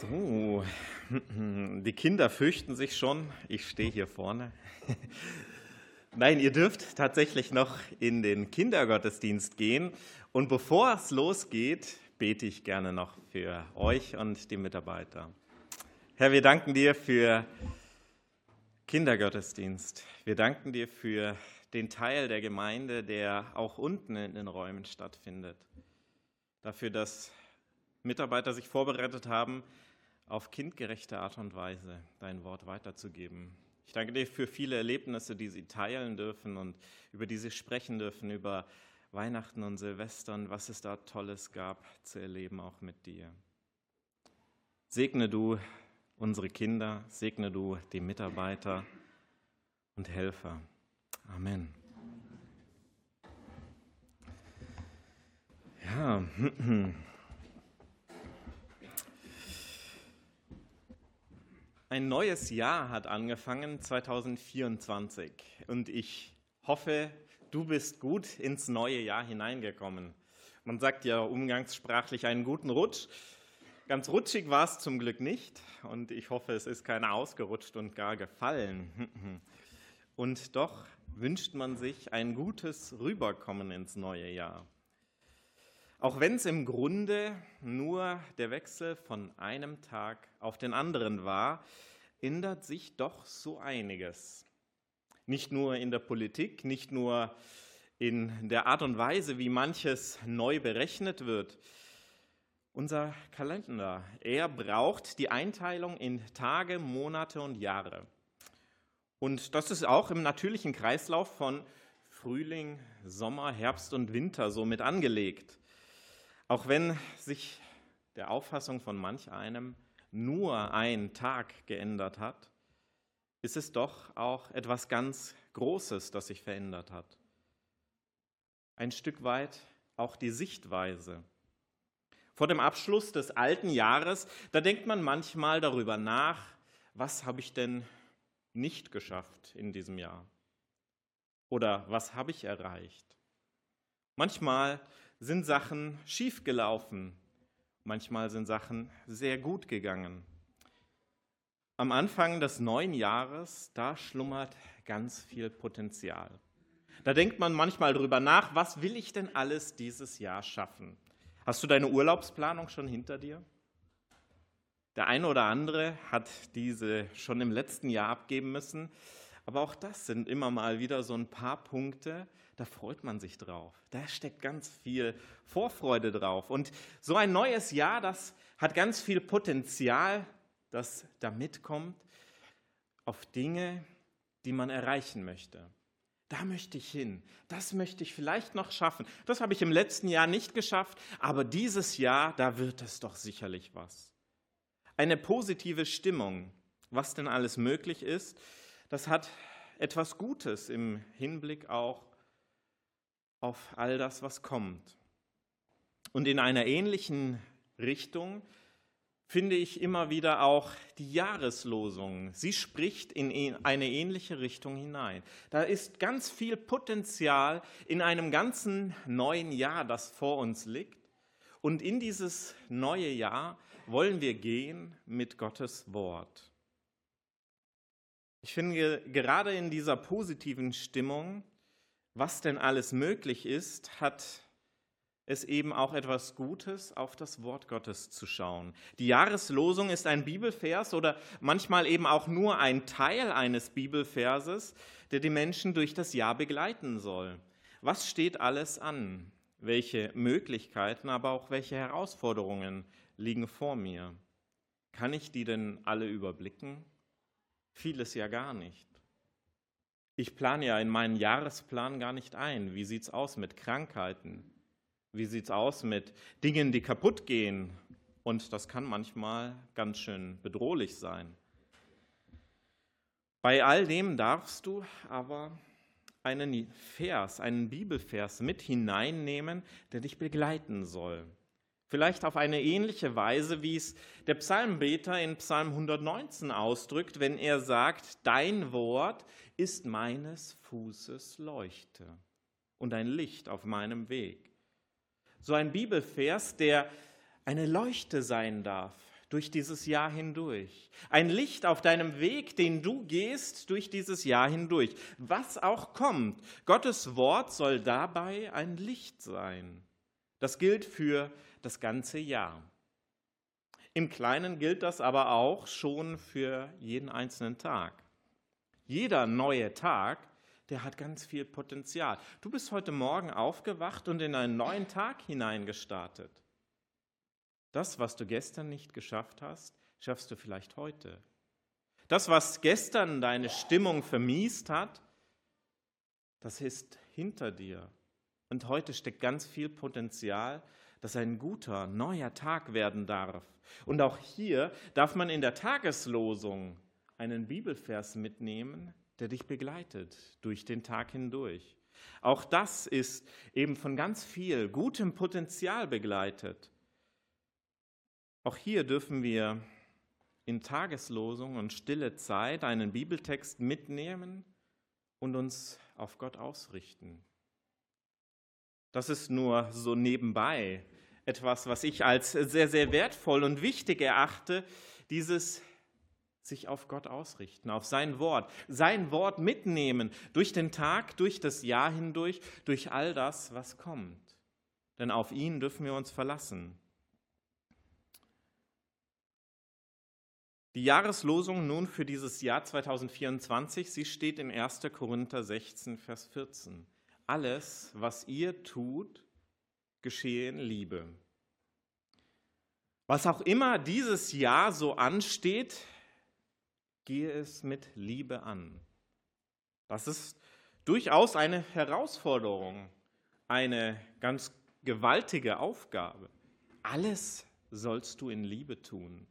So, die Kinder fürchten sich schon. Ich stehe hier vorne. Nein, ihr dürft tatsächlich noch in den Kindergottesdienst gehen. Und bevor es losgeht, bete ich gerne noch für euch und die Mitarbeiter. Herr, wir danken dir für Kindergottesdienst. Wir danken dir für den Teil der Gemeinde, der auch unten in den Räumen stattfindet. Dafür, dass Mitarbeiter sich vorbereitet haben, auf kindgerechte Art und Weise dein Wort weiterzugeben. Ich danke dir für viele Erlebnisse, die sie teilen dürfen und über die sie sprechen dürfen, über Weihnachten und Silvestern, was es da Tolles gab zu erleben, auch mit dir. Segne du unsere Kinder, segne du die Mitarbeiter und Helfer. Amen. Ja, Ein neues Jahr hat angefangen, 2024. Und ich hoffe, du bist gut ins neue Jahr hineingekommen. Man sagt ja umgangssprachlich einen guten Rutsch. Ganz rutschig war es zum Glück nicht. Und ich hoffe, es ist keiner ausgerutscht und gar gefallen. Und doch wünscht man sich ein gutes Rüberkommen ins neue Jahr. Auch wenn es im Grunde nur der Wechsel von einem Tag auf den anderen war, ändert sich doch so einiges. Nicht nur in der Politik, nicht nur in der Art und Weise, wie manches neu berechnet wird. Unser Kalender, er braucht die Einteilung in Tage, Monate und Jahre. Und das ist auch im natürlichen Kreislauf von Frühling, Sommer, Herbst und Winter so mit angelegt. Auch wenn sich der Auffassung von manch einem nur ein Tag geändert hat, ist es doch auch etwas ganz Großes, das sich verändert hat. Ein Stück weit auch die Sichtweise. Vor dem Abschluss des alten Jahres, da denkt man manchmal darüber nach, was habe ich denn nicht geschafft in diesem Jahr? Oder was habe ich erreicht? Manchmal sind Sachen schiefgelaufen, manchmal sind Sachen sehr gut gegangen. Am Anfang des neuen Jahres, da schlummert ganz viel Potenzial. Da denkt man manchmal drüber nach, was will ich denn alles dieses Jahr schaffen? Hast du deine Urlaubsplanung schon hinter dir? Der eine oder andere hat diese schon im letzten Jahr abgeben müssen. Aber auch das sind immer mal wieder so ein paar Punkte, da freut man sich drauf. Da steckt ganz viel Vorfreude drauf. Und so ein neues Jahr, das hat ganz viel Potenzial, das da mitkommt auf Dinge, die man erreichen möchte. Da möchte ich hin. Das möchte ich vielleicht noch schaffen. Das habe ich im letzten Jahr nicht geschafft, aber dieses Jahr, da wird es doch sicherlich was. Eine positive Stimmung, was denn alles möglich ist, das hat etwas Gutes im Hinblick auch auf all das, was kommt. Und in einer ähnlichen Richtung finde ich immer wieder auch die Jahreslosung. Sie spricht in eine ähnliche Richtung hinein. Da ist ganz viel Potenzial in einem ganzen neuen Jahr, das vor uns liegt. Und in dieses neue Jahr wollen wir gehen mit Gottes Wort. Ich finde, gerade in dieser positiven Stimmung, was denn alles möglich ist, hat es eben auch etwas Gutes, auf das Wort Gottes zu schauen. Die Jahreslosung ist ein Bibelvers oder manchmal eben auch nur ein Teil eines Bibelverses, der die Menschen durch das Jahr begleiten soll. Was steht alles an? Welche Möglichkeiten, aber auch welche Herausforderungen liegen vor mir? Kann ich die denn alle überblicken? Vieles ja gar nicht. Ich plane ja in meinen Jahresplan gar nicht ein. Wie sieht es aus mit Krankheiten? Wie sieht es aus mit Dingen, die kaputt gehen? Und das kann manchmal ganz schön bedrohlich sein. Bei all dem darfst du aber einen Vers, einen Bibelvers mit hineinnehmen, der dich begleiten soll. Vielleicht auf eine ähnliche Weise, wie es der Psalmbeter in Psalm 119 ausdrückt, wenn er sagt, dein Wort ist meines Fußes Leuchte und ein Licht auf meinem Weg. So ein Bibelvers, der eine Leuchte sein darf, durch dieses Jahr hindurch. Ein Licht auf deinem Weg, den du gehst durch dieses Jahr hindurch. Was auch kommt, Gottes Wort soll dabei ein Licht sein. Das gilt für das ganze Jahr. Im Kleinen gilt das aber auch schon für jeden einzelnen Tag. Jeder neue Tag, der hat ganz viel Potenzial. Du bist heute Morgen aufgewacht und in einen neuen Tag hineingestartet. Das, was du gestern nicht geschafft hast, schaffst du vielleicht heute. Das, was gestern deine Stimmung vermiest hat, das ist hinter dir. Und heute steckt ganz viel Potenzial, dass ein guter, neuer Tag werden darf. Und auch hier darf man in der Tageslosung einen Bibelvers mitnehmen, der dich begleitet durch den Tag hindurch. Auch das ist eben von ganz viel gutem Potenzial begleitet. Auch hier dürfen wir in Tageslosung und stille Zeit einen Bibeltext mitnehmen und uns auf Gott ausrichten. Das ist nur so nebenbei etwas, was ich als sehr, sehr wertvoll und wichtig erachte, dieses sich auf Gott ausrichten, auf sein Wort, sein Wort mitnehmen durch den Tag, durch das Jahr hindurch, durch all das, was kommt. Denn auf ihn dürfen wir uns verlassen. Die Jahreslosung nun für dieses Jahr 2024, sie steht in 1. Korinther 16, Vers 14. Alles, was ihr tut, geschehe in Liebe. Was auch immer dieses Jahr so ansteht, gehe es mit Liebe an. Das ist durchaus eine Herausforderung, eine ganz gewaltige Aufgabe. Alles sollst du in Liebe tun.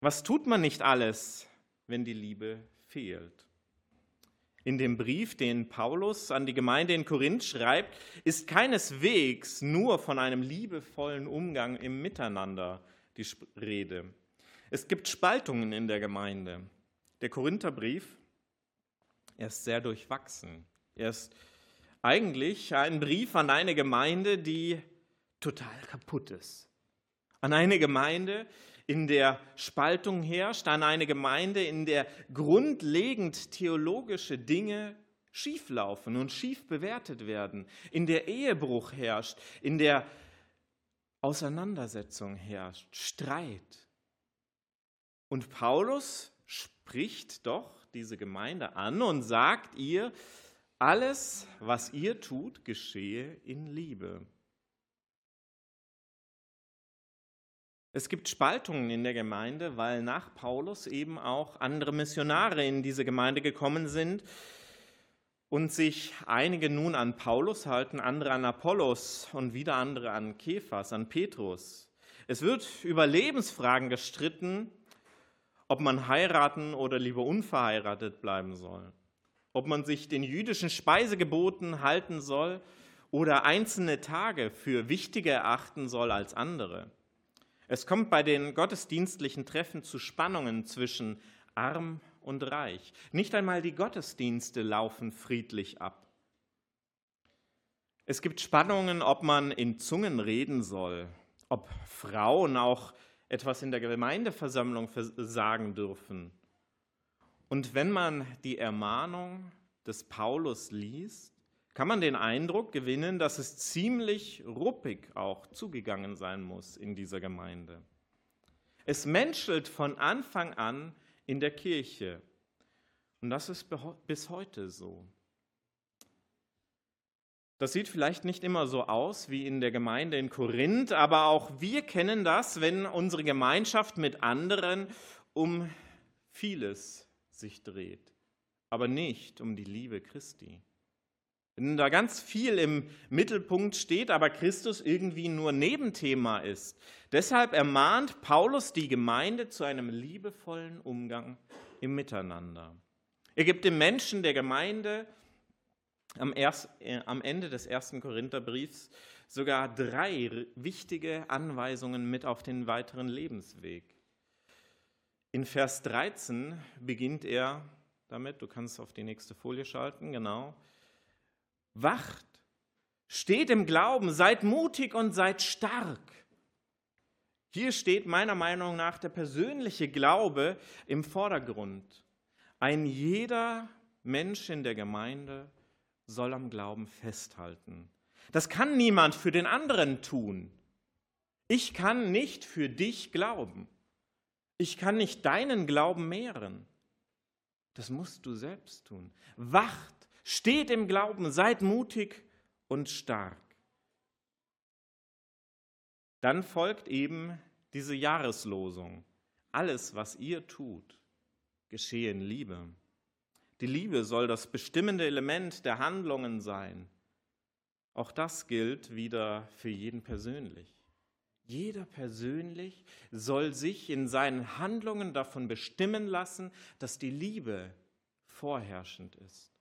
Was tut man nicht alles, wenn die Liebe fehlt? In dem Brief, den Paulus an die Gemeinde in Korinth schreibt, ist keineswegs nur von einem liebevollen Umgang im Miteinander die Rede. Es gibt Spaltungen in der Gemeinde. Der Korintherbrief, er ist sehr durchwachsen. Er ist eigentlich ein Brief an eine Gemeinde, die total kaputt ist. An eine Gemeinde, in der Spaltung herrscht, an eine Gemeinde, in der grundlegend theologische Dinge schieflaufen und schief bewertet werden, in der Ehebruch herrscht, in der Auseinandersetzung herrscht, Streit. Und Paulus spricht doch diese Gemeinde an und sagt ihr, alles, was ihr tut, geschehe in Liebe. Es gibt Spaltungen in der Gemeinde, weil nach Paulus eben auch andere Missionare in diese Gemeinde gekommen sind und sich einige nun an Paulus halten, andere an Apollos und wieder andere an Kephas, an Petrus. Es wird über Lebensfragen gestritten, ob man heiraten oder lieber unverheiratet bleiben soll, ob man sich den jüdischen Speisegeboten halten soll oder einzelne Tage für wichtiger erachten soll als andere. Es kommt bei den gottesdienstlichen Treffen zu Spannungen zwischen arm und reich. Nicht einmal die Gottesdienste laufen friedlich ab. Es gibt Spannungen, ob man in Zungen reden soll, ob Frauen auch etwas in der Gemeindeversammlung sagen dürfen. Und wenn man die Ermahnung des Paulus liest, kann man den Eindruck gewinnen, dass es ziemlich ruppig auch zugegangen sein muss in dieser Gemeinde. Es menschelt von Anfang an in der Kirche. Und das ist bis heute so. Das sieht vielleicht nicht immer so aus wie in der Gemeinde in Korinth, aber auch wir kennen das, wenn unsere Gemeinschaft mit anderen um vieles sich dreht, aber nicht um die Liebe Christi. Wenn da ganz viel im Mittelpunkt steht, aber Christus irgendwie nur Nebenthema ist. Deshalb ermahnt Paulus die Gemeinde zu einem liebevollen Umgang im Miteinander. Er gibt dem Menschen der Gemeinde am, erst, äh, am Ende des ersten Korintherbriefs sogar drei wichtige Anweisungen mit auf den weiteren Lebensweg. In Vers 13 beginnt er damit, du kannst auf die nächste Folie schalten, genau. Wacht, steht im Glauben, seid mutig und seid stark. Hier steht meiner Meinung nach der persönliche Glaube im Vordergrund. Ein jeder Mensch in der Gemeinde soll am Glauben festhalten. Das kann niemand für den anderen tun. Ich kann nicht für dich glauben. Ich kann nicht deinen Glauben mehren. Das musst du selbst tun. Wacht, steht im Glauben, seid mutig und stark. Dann folgt eben diese Jahreslosung. Alles, was ihr tut, geschehe in Liebe. Die Liebe soll das bestimmende Element der Handlungen sein. Auch das gilt wieder für jeden persönlich. Jeder persönlich soll sich in seinen Handlungen davon bestimmen lassen, dass die Liebe vorherrschend ist.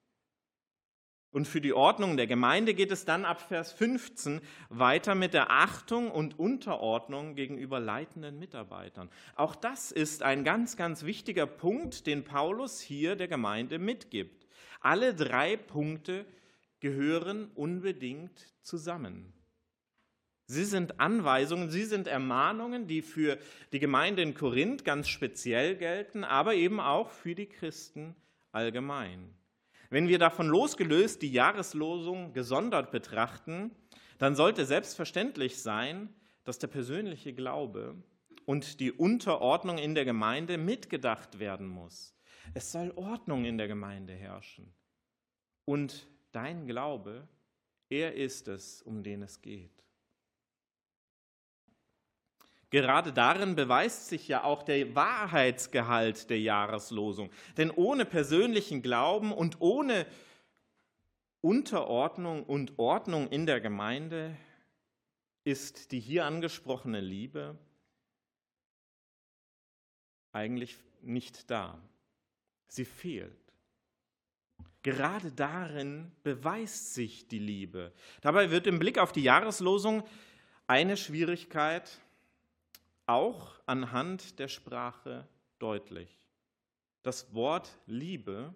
Und für die Ordnung der Gemeinde geht es dann ab Vers 15 weiter mit der Achtung und Unterordnung gegenüber leitenden Mitarbeitern. Auch das ist ein ganz, ganz wichtiger Punkt, den Paulus hier der Gemeinde mitgibt. Alle drei Punkte gehören unbedingt zusammen. Sie sind Anweisungen, sie sind Ermahnungen, die für die Gemeinde in Korinth ganz speziell gelten, aber eben auch für die Christen allgemein. Wenn wir davon losgelöst die Jahreslosung gesondert betrachten, dann sollte selbstverständlich sein, dass der persönliche Glaube und die Unterordnung in der Gemeinde mitgedacht werden muss. Es soll Ordnung in der Gemeinde herrschen. Und dein Glaube, er ist es, um den es geht. Gerade darin beweist sich ja auch der Wahrheitsgehalt der Jahreslosung. Denn ohne persönlichen Glauben und ohne Unterordnung und Ordnung in der Gemeinde ist die hier angesprochene Liebe eigentlich nicht da. Sie fehlt. Gerade darin beweist sich die Liebe. Dabei wird im Blick auf die Jahreslosung eine Schwierigkeit auch anhand der Sprache deutlich. Das Wort Liebe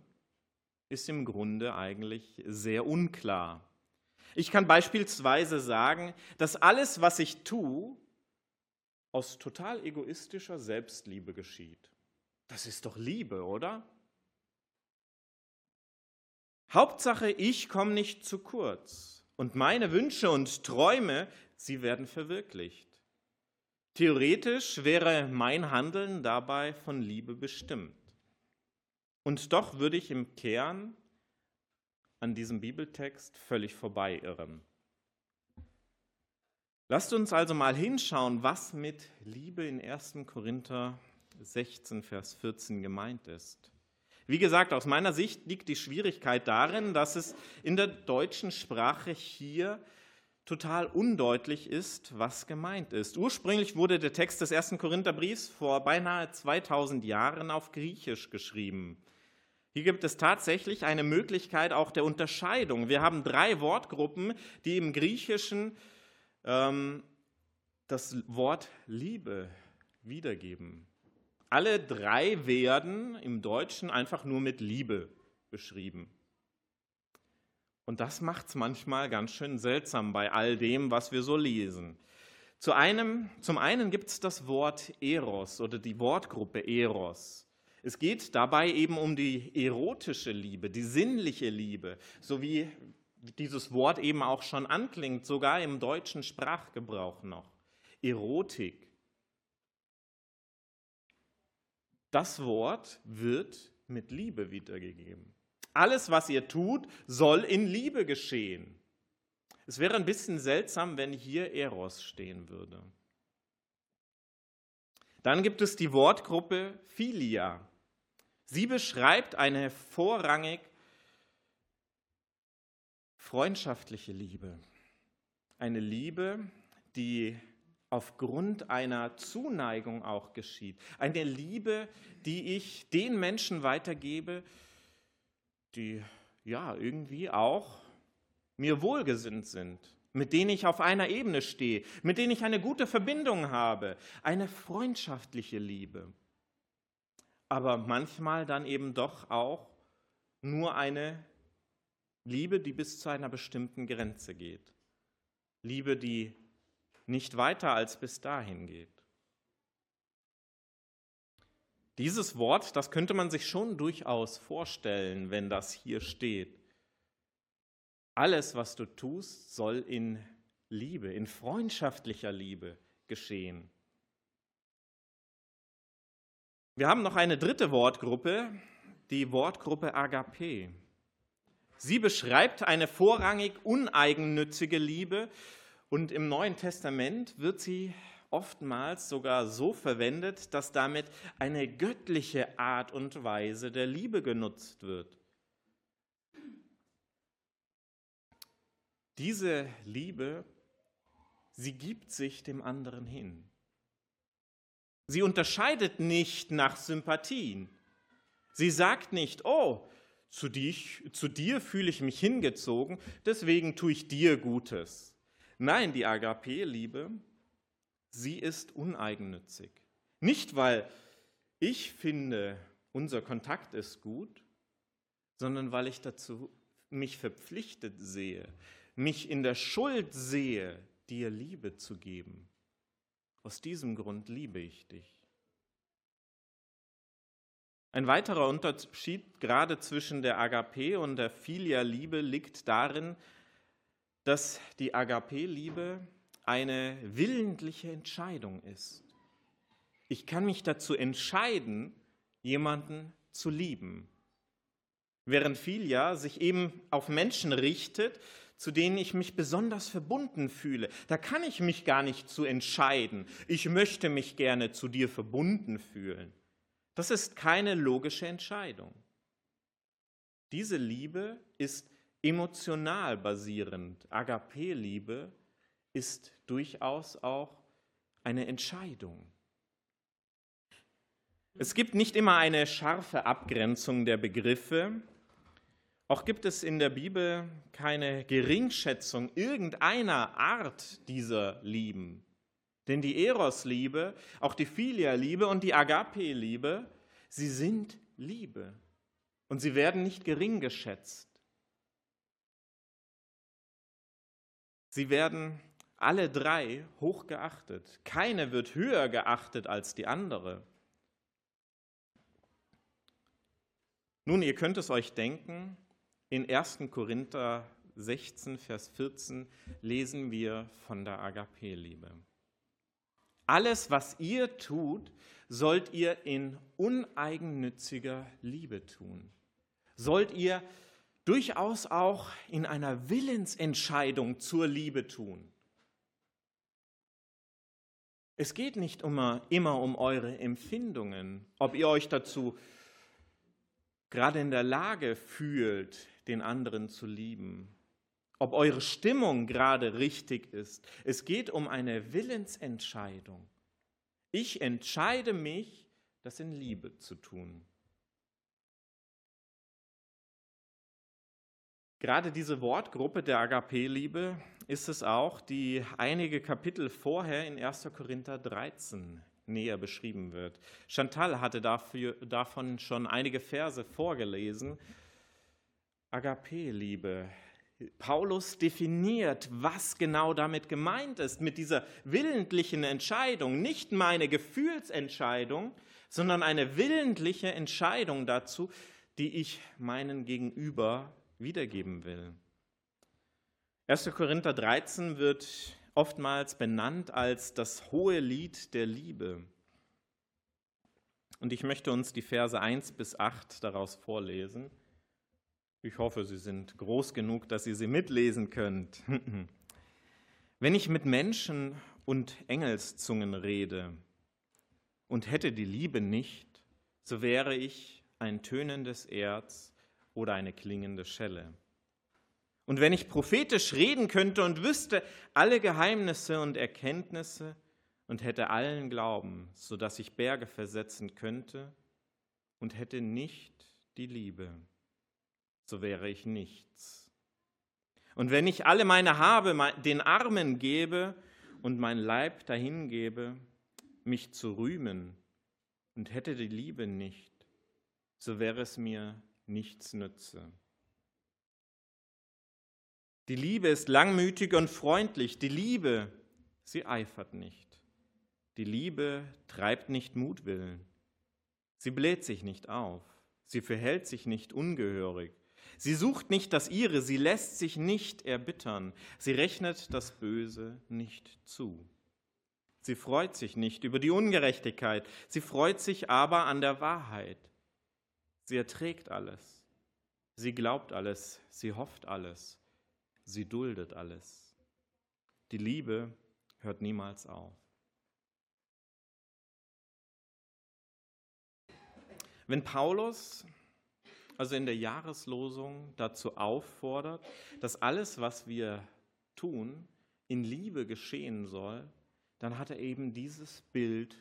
ist im Grunde eigentlich sehr unklar. Ich kann beispielsweise sagen, dass alles, was ich tue, aus total egoistischer Selbstliebe geschieht. Das ist doch Liebe, oder? Hauptsache, ich komme nicht zu kurz und meine Wünsche und Träume, sie werden verwirklicht. Theoretisch wäre mein Handeln dabei von Liebe bestimmt. Und doch würde ich im Kern an diesem Bibeltext völlig vorbeiirren. Lasst uns also mal hinschauen, was mit Liebe in 1. Korinther 16, Vers 14 gemeint ist. Wie gesagt, aus meiner Sicht liegt die Schwierigkeit darin, dass es in der deutschen Sprache hier total undeutlich ist, was gemeint ist. Ursprünglich wurde der Text des ersten Korintherbriefs vor beinahe 2000 Jahren auf Griechisch geschrieben. Hier gibt es tatsächlich eine Möglichkeit auch der Unterscheidung. Wir haben drei Wortgruppen, die im Griechischen ähm, das Wort Liebe wiedergeben. Alle drei werden im Deutschen einfach nur mit Liebe beschrieben. Und das macht es manchmal ganz schön seltsam bei all dem, was wir so lesen. Zu einem, zum einen gibt es das Wort Eros oder die Wortgruppe Eros. Es geht dabei eben um die erotische Liebe, die sinnliche Liebe, so wie dieses Wort eben auch schon anklingt, sogar im deutschen Sprachgebrauch noch. Erotik. Das Wort wird mit Liebe wiedergegeben. Alles, was ihr tut, soll in Liebe geschehen. Es wäre ein bisschen seltsam, wenn hier Eros stehen würde. Dann gibt es die Wortgruppe Philia. Sie beschreibt eine vorrangig freundschaftliche Liebe. Eine Liebe, die aufgrund einer Zuneigung auch geschieht. Eine Liebe, die ich den Menschen weitergebe, die ja irgendwie auch mir wohlgesinnt sind, mit denen ich auf einer Ebene stehe, mit denen ich eine gute Verbindung habe, eine freundschaftliche Liebe. Aber manchmal dann eben doch auch nur eine Liebe, die bis zu einer bestimmten Grenze geht. Liebe, die nicht weiter als bis dahin geht. Dieses Wort, das könnte man sich schon durchaus vorstellen, wenn das hier steht. Alles, was du tust, soll in Liebe, in freundschaftlicher Liebe geschehen. Wir haben noch eine dritte Wortgruppe, die Wortgruppe Agape. Sie beschreibt eine vorrangig uneigennützige Liebe und im Neuen Testament wird sie oftmals sogar so verwendet, dass damit eine göttliche Art und Weise der Liebe genutzt wird. Diese Liebe, sie gibt sich dem anderen hin. Sie unterscheidet nicht nach Sympathien. Sie sagt nicht, oh, zu, dich, zu dir fühle ich mich hingezogen, deswegen tue ich dir Gutes. Nein, die Agape-Liebe, sie ist uneigennützig. Nicht, weil ich finde, unser Kontakt ist gut, sondern weil ich dazu mich verpflichtet sehe, mich in der Schuld sehe, dir Liebe zu geben. Aus diesem Grund liebe ich dich. Ein weiterer Unterschied gerade zwischen der Agape und der Filia-Liebe liegt darin, dass die Agape-Liebe eine willentliche Entscheidung ist. Ich kann mich dazu entscheiden, jemanden zu lieben. Während Filia sich eben auf Menschen richtet, zu denen ich mich besonders verbunden fühle. Da kann ich mich gar nicht zu entscheiden. Ich möchte mich gerne zu dir verbunden fühlen. Das ist keine logische Entscheidung. Diese Liebe ist emotional basierend. Agape-Liebe ist durchaus auch eine Entscheidung. Es gibt nicht immer eine scharfe Abgrenzung der Begriffe. Auch gibt es in der Bibel keine Geringschätzung irgendeiner Art dieser Lieben. Denn die Eros-Liebe, auch die Philia-Liebe und die Agape-Liebe, sie sind Liebe. Und sie werden nicht gering geschätzt. Sie werden alle drei hoch geachtet. Keine wird höher geachtet als die andere. Nun, ihr könnt es euch denken, in 1. Korinther 16, Vers 14 lesen wir von der Agape-Liebe. Alles, was ihr tut, sollt ihr in uneigennütziger Liebe tun. Sollt ihr durchaus auch in einer Willensentscheidung zur Liebe tun. Es geht nicht immer, immer um eure Empfindungen, ob ihr euch dazu gerade in der Lage fühlt, den anderen zu lieben ob eure Stimmung gerade richtig ist. Es geht um eine Willensentscheidung. Ich entscheide mich, das in Liebe zu tun. Gerade diese Wortgruppe der Agape-Liebe ist es auch, die einige Kapitel vorher in 1. Korinther 13 näher beschrieben wird. Chantal hatte dafür, davon schon einige Verse vorgelesen. Agape-Liebe, Paulus definiert, was genau damit gemeint ist, mit dieser willentlichen Entscheidung, nicht meine Gefühlsentscheidung, sondern eine willentliche Entscheidung dazu, die ich meinen Gegenüber wiedergeben will. 1. Korinther 13 wird oftmals benannt als das hohe Lied der Liebe. Und ich möchte uns die Verse 1 bis 8 daraus vorlesen. Ich hoffe, sie sind groß genug, dass ihr sie mitlesen könnt. Wenn ich mit Menschen und Engelszungen rede und hätte die Liebe nicht, so wäre ich ein tönendes Erz oder eine klingende Schelle. Und wenn ich prophetisch reden könnte und wüsste alle Geheimnisse und Erkenntnisse und hätte allen Glauben, so dass ich Berge versetzen könnte und hätte nicht die Liebe, so wäre ich nichts. Und wenn ich alle meine Habe den Armen gebe und mein Leib dahingebe, mich zu rühmen und hätte die Liebe nicht, so wäre es mir nichts nütze. Die Liebe ist langmütig und freundlich. Die Liebe, sie eifert nicht. Die Liebe treibt nicht Mutwillen. Sie bläht sich nicht auf, sie verhält sich nicht ungehörig, sie sucht nicht das ihre, sie lässt sich nicht erbittern, sie rechnet das Böse nicht zu. Sie freut sich nicht über die Ungerechtigkeit, sie freut sich aber an der Wahrheit. Sie erträgt alles, sie glaubt alles, sie hofft alles, sie duldet alles. Die Liebe hört niemals auf. Wenn Paulus also in der Jahreslosung dazu auffordert, dass alles, was wir tun, in Liebe geschehen soll, dann hat er eben dieses Bild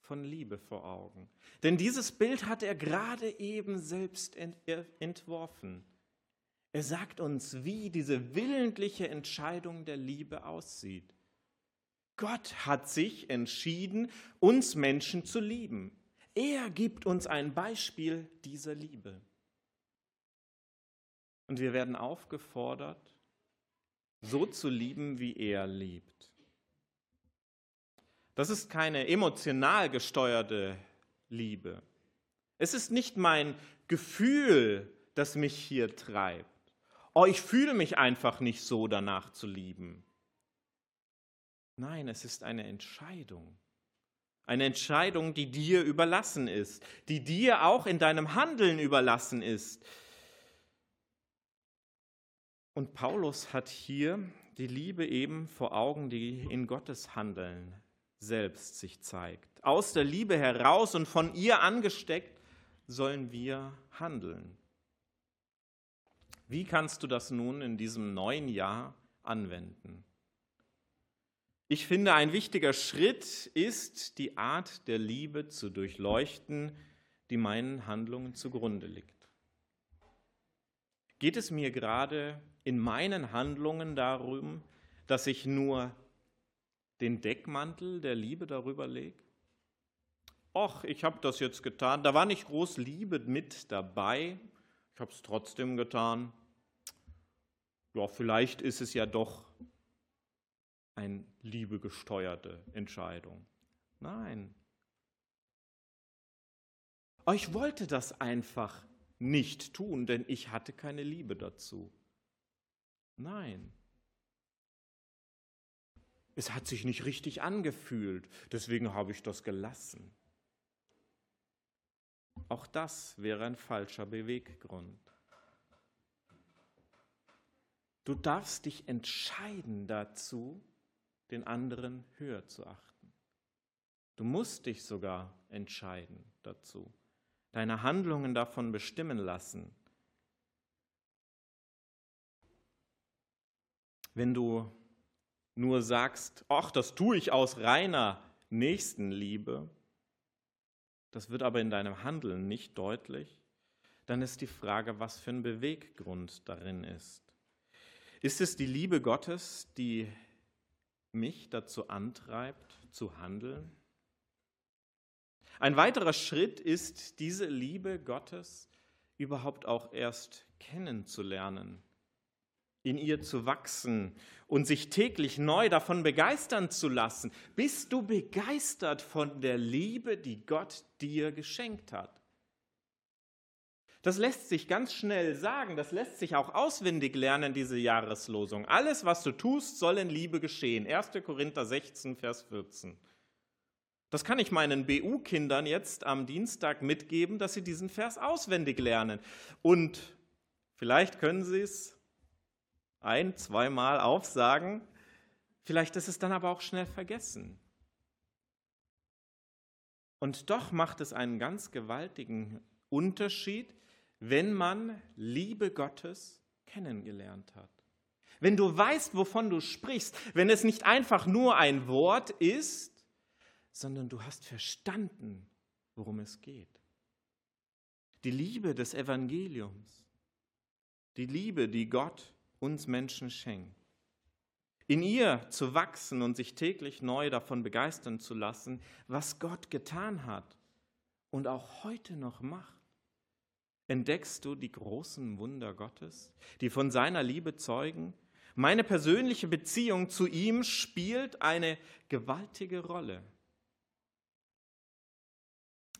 von Liebe vor Augen. Denn dieses Bild hat er gerade eben selbst entworfen. Er sagt uns, wie diese willentliche Entscheidung der Liebe aussieht. Gott hat sich entschieden, uns Menschen zu lieben. Er gibt uns ein Beispiel dieser Liebe. Und wir werden aufgefordert, so zu lieben, wie er liebt. Das ist keine emotional gesteuerte Liebe. Es ist nicht mein Gefühl, das mich hier treibt. Oh, ich fühle mich einfach nicht so danach zu lieben. Nein, es ist eine Entscheidung. Eine Entscheidung, die dir überlassen ist, die dir auch in deinem Handeln überlassen ist. Und Paulus hat hier die Liebe eben vor Augen, die in Gottes Handeln selbst sich zeigt. Aus der Liebe heraus und von ihr angesteckt sollen wir handeln. Wie kannst du das nun in diesem neuen Jahr anwenden? Ich finde, ein wichtiger Schritt ist, die Art der Liebe zu durchleuchten, die meinen Handlungen zugrunde liegt. Geht es mir gerade in meinen Handlungen darum, dass ich nur den Deckmantel der Liebe darüber lege? Och, ich habe das jetzt getan, da war nicht groß Liebe mit dabei, ich habe es trotzdem getan. Ja, vielleicht ist es ja doch eine liebegesteuerte Entscheidung. Nein. Ich wollte das einfach nicht tun, denn ich hatte keine Liebe dazu. Nein. Es hat sich nicht richtig angefühlt, deswegen habe ich das gelassen. Auch das wäre ein falscher Beweggrund. Du darfst dich entscheiden dazu, den anderen höher zu achten. Du musst dich sogar entscheiden dazu, deine Handlungen davon bestimmen lassen. Wenn du nur sagst, ach, das tue ich aus reiner Nächstenliebe, das wird aber in deinem Handeln nicht deutlich, dann ist die Frage, was für ein Beweggrund darin ist. Ist es die Liebe Gottes, die mich dazu antreibt, zu handeln? Ein weiterer Schritt ist, diese Liebe Gottes überhaupt auch erst kennenzulernen, in ihr zu wachsen und sich täglich neu davon begeistern zu lassen. Bist du begeistert von der Liebe, die Gott dir geschenkt hat? Das lässt sich ganz schnell sagen, das lässt sich auch auswendig lernen, diese Jahreslosung. Alles, was du tust, soll in Liebe geschehen. 1. Korinther 16, Vers 14. Das kann ich meinen BU-Kindern jetzt am Dienstag mitgeben, dass sie diesen Vers auswendig lernen. Und vielleicht können sie es ein, zweimal aufsagen, vielleicht ist es dann aber auch schnell vergessen. Und doch macht es einen ganz gewaltigen Unterschied, wenn man Liebe Gottes kennengelernt hat. Wenn du weißt, wovon du sprichst, wenn es nicht einfach nur ein Wort ist, sondern du hast verstanden, worum es geht. Die Liebe des Evangeliums, die Liebe, die Gott uns Menschen schenkt. In ihr zu wachsen und sich täglich neu davon begeistern zu lassen, was Gott getan hat und auch heute noch macht entdeckst du die großen Wunder Gottes, die von seiner Liebe zeugen. Meine persönliche Beziehung zu ihm spielt eine gewaltige Rolle.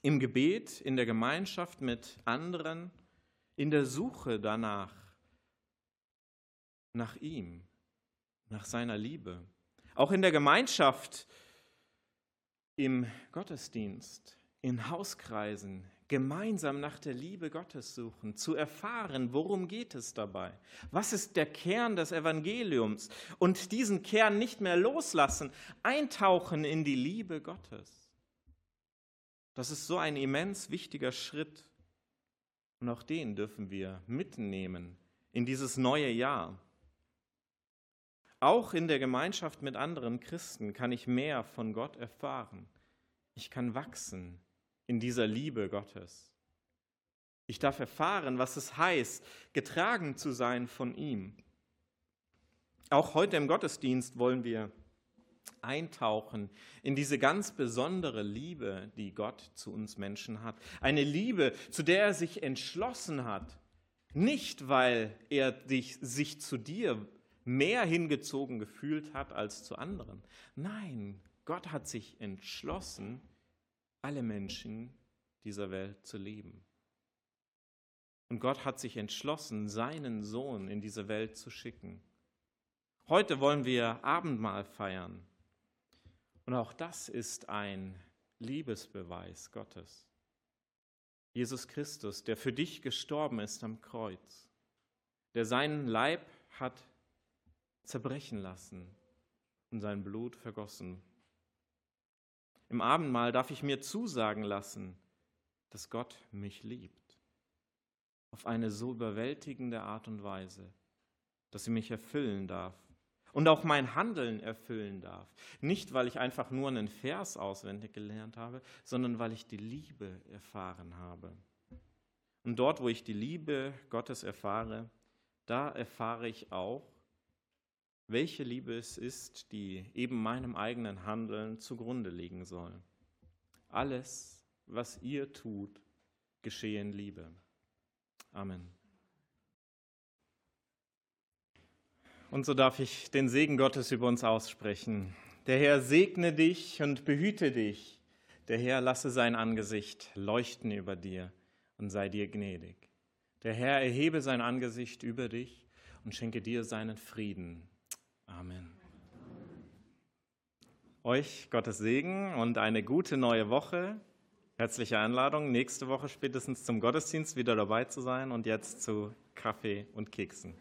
im Gebet, in der Gemeinschaft mit anderen, in der Suche danach, nach ihm, nach seiner Liebe. Auch in der Gemeinschaft, im Gottesdienst, in Hauskreisen, gemeinsam nach der Liebe Gottes suchen, zu erfahren, worum geht es dabei? Was ist der Kern des Evangeliums? Und diesen Kern nicht mehr loslassen, eintauchen in die Liebe Gottes. Das ist so ein immens wichtiger Schritt. Und auch den dürfen wir mitnehmen in dieses neue Jahr. Auch in der Gemeinschaft mit anderen Christen kann ich mehr von Gott erfahren. Ich kann wachsen in dieser Liebe Gottes. Ich darf erfahren, was es heißt, getragen zu sein von ihm. Auch heute im Gottesdienst wollen wir eintauchen in diese ganz besondere Liebe, die Gott zu uns Menschen hat. Eine Liebe, zu der er sich entschlossen hat. Nicht, weil er dich, sich zu dir mehr hingezogen gefühlt hat als zu anderen. Nein, Gott hat sich entschlossen, alle Menschen dieser Welt zu lieben. Und Gott hat sich entschlossen, seinen Sohn in diese Welt zu schicken. Heute wollen wir Abendmahl feiern. Und auch das ist ein Liebesbeweis Gottes. Jesus Christus, der für dich gestorben ist am Kreuz, der seinen Leib hat zerbrechen lassen und sein Blut vergossen im Abendmahl darf ich mir zusagen lassen, dass Gott mich liebt. Auf eine so überwältigende Art und Weise, dass sie mich erfüllen darf und auch mein Handeln erfüllen darf. Nicht, weil ich einfach nur einen Vers auswendig gelernt habe, sondern weil ich die Liebe erfahren habe. Und dort, wo ich die Liebe Gottes erfahre, da erfahre ich auch, welche Liebe es ist, die eben meinem eigenen Handeln zugrunde liegen soll. Alles, was ihr tut, geschehe in Liebe. Amen. Und so darf ich den Segen Gottes über uns aussprechen. Der Herr segne dich und behüte dich. Der Herr lasse sein Angesicht leuchten über dir und sei dir gnädig. Der Herr erhebe sein Angesicht über dich und schenke dir seinen Frieden. Amen. Euch Gottes Segen und eine gute neue Woche. Herzliche Einladung, nächste Woche spätestens zum Gottesdienst wieder dabei zu sein und jetzt zu Kaffee und Keksen.